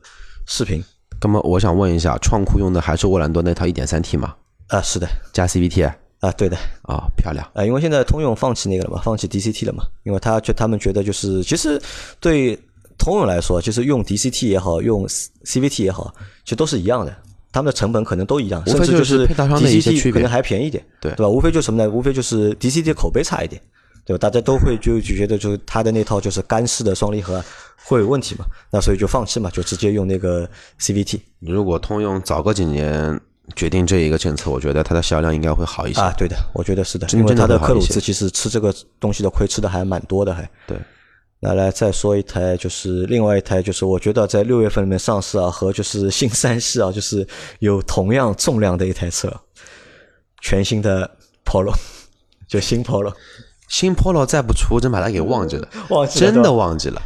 视频。那么我想问一下，创酷用的还是沃兰多那套 1.3T 吗？啊，是的，加。CVT 啊、啊，对的啊，漂亮，啊，因为现在通用放弃那个了嘛，放弃 DCT 了嘛，因为他觉他们觉得就是其实对通用来说，就是用 DCT 也好，用 CVT 也好，其实都是一样的，他们的成本可能都一样，甚至就是 DCT 可能还便宜一点，对对吧？无非就是什么呢？无非就是 DCT 的口碑差一点，对吧？大家都会就就觉得就是它的那套就是干式的双离合会有问题嘛，那所以就放弃嘛，就直接用那个 CVT 如果通用早个几年决定这一个政策，我觉得它的销量应该会好一些。啊，对的，我觉得是的，真因为它的克鲁兹其实吃这个东西的亏吃的还蛮多的，还。对，那来再说一台，就是另外一台，就是我觉得在六月份里面上市啊，和就是新三系啊，就是有同样重量的一台车，全新的 Polo，*laughs* 就新 Polo，新 Polo 再不出，真把它给忘记了，*laughs* 忘记了真的忘记了。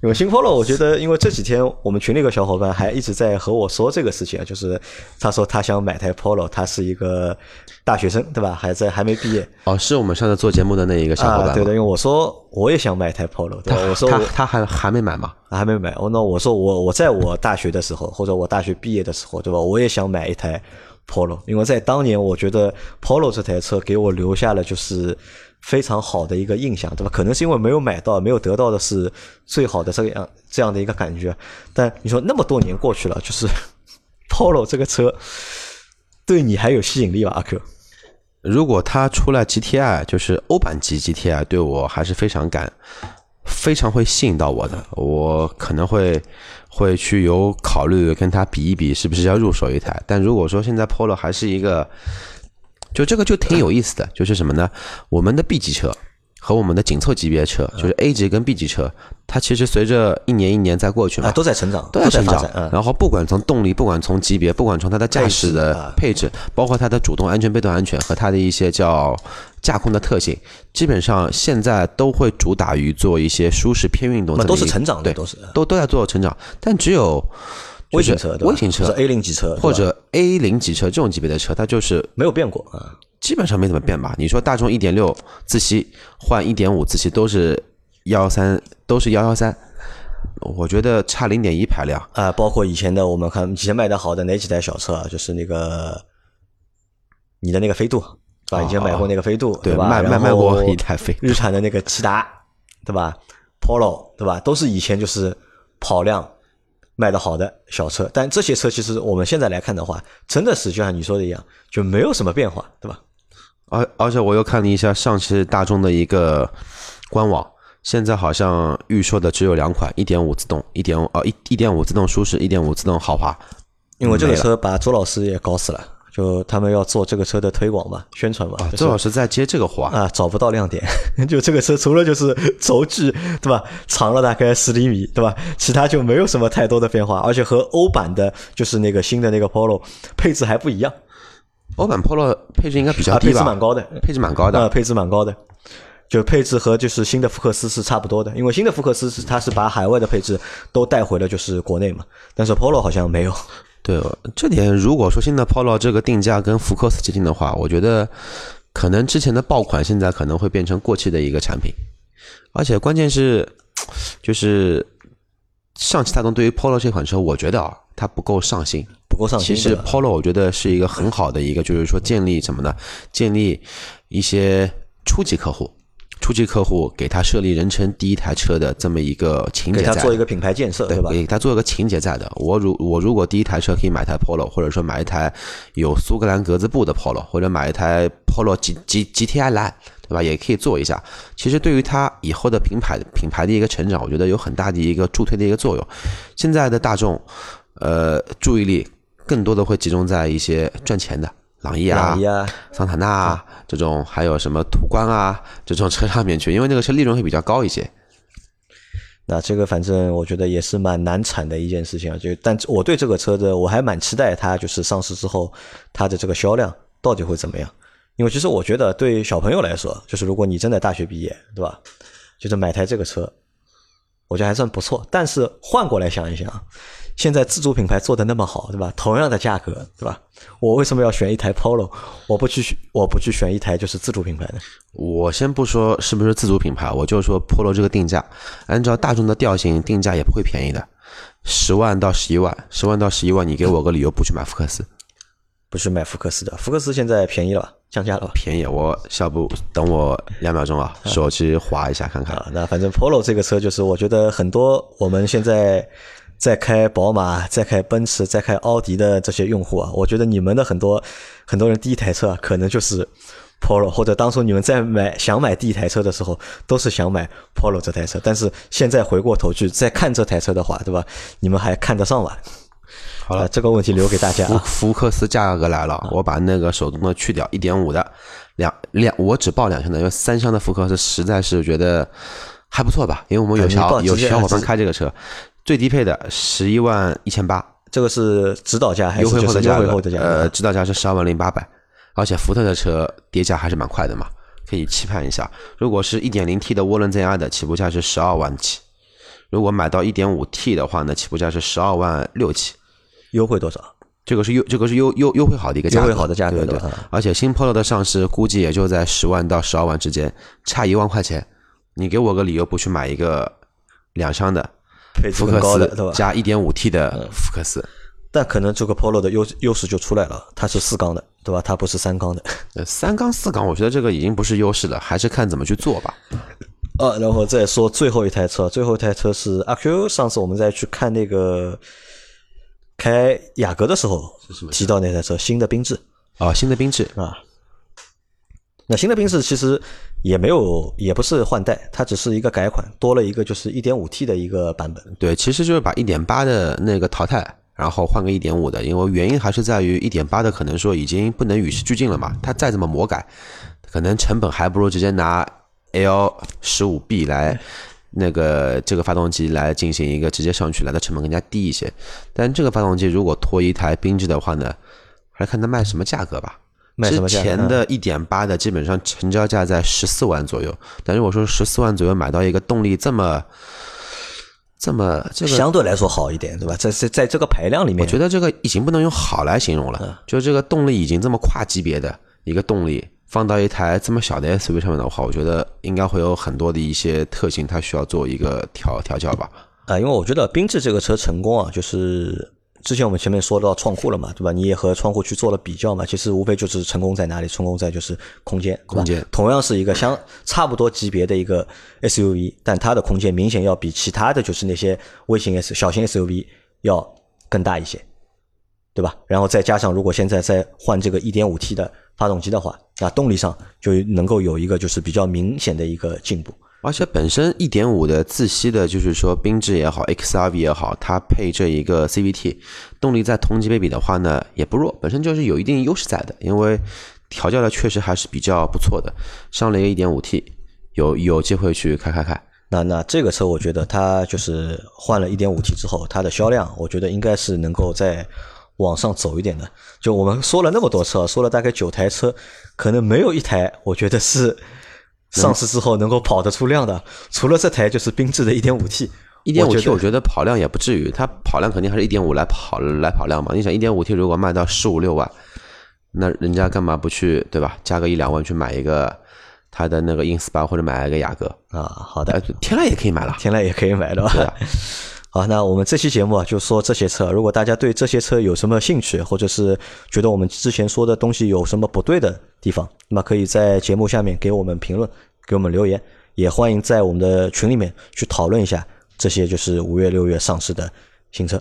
因为新 Polo，我觉得因为这几天我们群里有个小伙伴还一直在和我说这个事情啊，就是他说他想买台 Polo，他是一个大学生，对吧？还在还没毕业哦，是我们上次做节目的那一个小伙伴对的，因为我说我也想买一台 Polo，对吧？我说他我他还还没买吗？还没买。哦，那我说我我在我大学的时候，或者我大学毕业的时候，对吧？我也想买一台 Polo，因为在当年，我觉得 Polo 这台车给我留下了就是非常好的一个印象，对吧？可能是因为没有买到，没有得到的是最好的这样这样的一个感觉。但你说那么多年过去了，就是 *laughs* Polo 这个车对你还有吸引力吗？阿 Q？如果它出来 GTI，就是欧版级 GTI，对我还是非常感，非常会吸引到我的。我可能会会去有考虑跟它比一比，是不是要入手一台。但如果说现在 Polo 还是一个，就这个就挺有意思的，就是什么呢？我们的 B 级车和我们的紧凑级别车，就是 A 级跟 B 级车，它其实随着一年一年在过去嘛，啊，都在成长，都在成长。嗯，然后不管从动力，不管从级别，不管从它的驾驶的配置，包括它的主动安全、被动安全和它的一些叫驾控的特性，基本上现在都会主打于做一些舒适偏运动。那都是成长的，对，都是都都在做成长。但只有微型车、微型车、A 零级车或者 A 零级车这种级别的车，它就是没有变过啊。基本上没怎么变吧？你说大众一点六自吸换一点五自吸都是幺三，都是幺幺三，我觉得差零点一排量啊。包括以前的我们看以前卖的好的哪几台小车啊？就是那个你的那个飞度，对吧？以前买过那个飞度，对吧？卖卖卖过一台飞日产的那个骐达，对吧？Polo，对吧？都是以前就是跑量卖的好的小车。但这些车其实我们现在来看的话，真的是就像你说的一样，就没有什么变化，对吧？而而且我又看了一下上汽大众的一个官网，现在好像预售的只有两款，一点五自动，一点五呃一一点五自动舒适，一点五自动豪华。因为这个车把周老师也搞死了，就他们要做这个车的推广嘛，宣传嘛。周老师在接这个活啊，找不到亮点，*laughs* 就这个车除了就是轴距对吧，长了大概十厘米对吧，其他就没有什么太多的变化，而且和欧版的就是那个新的那个 Polo 配置还不一样。欧版 Polo 配置应该比较低吧？配置蛮高的，配置蛮高的。啊，配置蛮高的，就配置和就是新的福克斯是差不多的。因为新的福克斯是它是把海外的配置都带回了就是国内嘛，但是 Polo 好像没有。对，这点如果说现在 Polo 这个定价跟福克斯接近的话，我觉得可能之前的爆款现在可能会变成过期的一个产品。而且关键是，就是上汽大众对于 Polo 这款车，我觉得啊，它不够上心。不够上心。其实 Polo 我觉得是一个很好的一个，就是说建立什么呢？建立一些初级客户，初级客户给他设立人称第一台车的这么一个情节，给他做一个品牌建设，对吧？给他做一个情节在的。我如我如果第一台车可以买台 Polo，或者说买一台有苏格兰格子布的 Polo，或者买一台 Polo G G G T I Line，对吧？也可以做一下。其实对于他以后的品牌品牌的一个成长，我觉得有很大的一个助推的一个作用。现在的大众，呃，注意力。更多的会集中在一些赚钱的朗逸啊、桑塔纳啊这种，还有什么途观啊这种车上面去，*laughs* 因为那个车利润会比较高一些。那这个反正我觉得也是蛮难产的一件事情啊。就但我对这个车子我还蛮期待它就是上市之后它的这个销量到底会怎么样。因为其实我觉得对小朋友来说，就是如果你真的大学毕业，对吧？就是买台这个车，我觉得还算不错。但是换过来想一想。现在自主品牌做的那么好，对吧？同样的价格，对吧？我为什么要选一台 Polo？我不去，我不去选一台就是自主品牌的。我先不说是不是自主品牌，我就说 Polo 这个定价，按照大众的调性定价也不会便宜的，十万到十一万，十万到十一万，你给我个理由不去买福克斯？不去买福克斯的，福克斯现在便宜了吧？降价了吧？便宜，我下不等我两秒钟啊，手机划一下看看。啊那反正 Polo 这个车就是，我觉得很多我们现在。在开宝马、在开奔驰、在开奥迪的这些用户啊，我觉得你们的很多很多人第一台车可能就是 Polo，或者当初你们在买想买第一台车的时候，都是想买 Polo 这台车。但是现在回过头去再看这台车的话，对吧？你们还看得上吗？好了，这个问题留给大家。福福克斯价格来了，我把那个手动的去掉，一点五的两两，我只报两箱的，因为三箱的福克斯实在是觉得还不错吧？因为我们有小有小伙伴开这个车。最低配的十一万一千八，这个是指导价还是优惠后的价格？呃，指导价是十二万零八百，而且福特的车跌价还是蛮快的嘛，可以期盼一下。如果是一点零 T 的涡轮增压的，起步价是十二万起；如果买到一点五 T 的话呢，起步价是十二万六起。优惠多少？这个是优，这个是优优优惠好的一个价格，优惠好的价格对。而且新 Polo 的上市估计也就在十万到十二万之间，差一万块钱，你给我个理由不去买一个两厢的？福克斯加一点五 T 的福克斯，但可能这个 Polo 的优优势就出来了，它是四缸的，对吧？它不是三缸的。三缸四缸，我觉得这个已经不是优势了，还是看怎么去做吧。呃，然后再说最后一台车，最后一台车是阿 Q。上次我们在去看那个开雅阁的时候提到那台车，新的缤智啊，新的缤智啊。那新的缤智其实也没有，也不是换代，它只是一个改款，多了一个就是一点五 T 的一个版本。对，其实就是把一点八的那个淘汰，然后换个一点五的，因为原因还是在于一点八的可能说已经不能与时俱进了嘛，它再怎么魔改，可能成本还不如直接拿 L 十五 B 来那个这个发动机来进行一个直接上去，来的成本更加低一些。但这个发动机如果拖一台缤智的话呢，还看它卖什么价格吧。卖什么价？之前的一点八的基本上成交价在十四万左右，但如果说十四万左右买到一个动力这么这么这个相对来说好一点，对吧？在在在这个排量里面，我觉得这个已经不能用好来形容了，就这个动力已经这么跨级别的一个动力，放到一台这么小的 SUV 上面的话，我觉得应该会有很多的一些特性，它需要做一个调调教吧。啊，因为我觉得缤智这个车成功啊，就是之前我们前面说到创酷了嘛，对吧？你也和创酷去做了比较嘛，其实无非就是成功在哪里？成功在就是空间，空间同样是一个相差不多级别的一个 SUV，但它的空间明显要比其他的就是那些微型 S 小型 SUV 要更大一些，对吧？然后再加上如果现在再换这个 1.5T 的发动机的话，那动力上就能够有一个就是比较明显的一个进步。而且本身一点五的自吸的，就是说缤智也好，XRV 也好，它配这一个 CVT 动力，在同级别比的话呢，也不弱，本身就是有一定优势在的。因为调教的确实还是比较不错的，上了一个一点五 T，有有机会去开开开。那那这个车，我觉得它就是换了一点五 T 之后，它的销量，我觉得应该是能够在往上走一点的。就我们说了那么多车，说了大概九台车，可能没有一台，我觉得是。上市之后能够跑得出量的，除了这台就是缤智的 1.5T。一点五 T 我觉得跑量也不至于，它跑量肯定还是一点五来跑来跑量嘛。你想一点五 T 如果卖到十五六万，那人家干嘛不去对吧？加个一两万去买一个它的那个 ins8 或者买一个雅阁啊？好的，天籁也可以买了，天籁也可以买的吧？好，那我们这期节目啊，就说这些车。如果大家对这些车有什么兴趣，或者是觉得我们之前说的东西有什么不对的地方，那么可以在节目下面给我们评论，给我们留言。也欢迎在我们的群里面去讨论一下这些就是五月、六月上市的新车。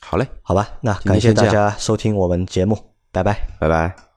好嘞，好吧，那感谢大家收听我们节目，拜拜，拜拜。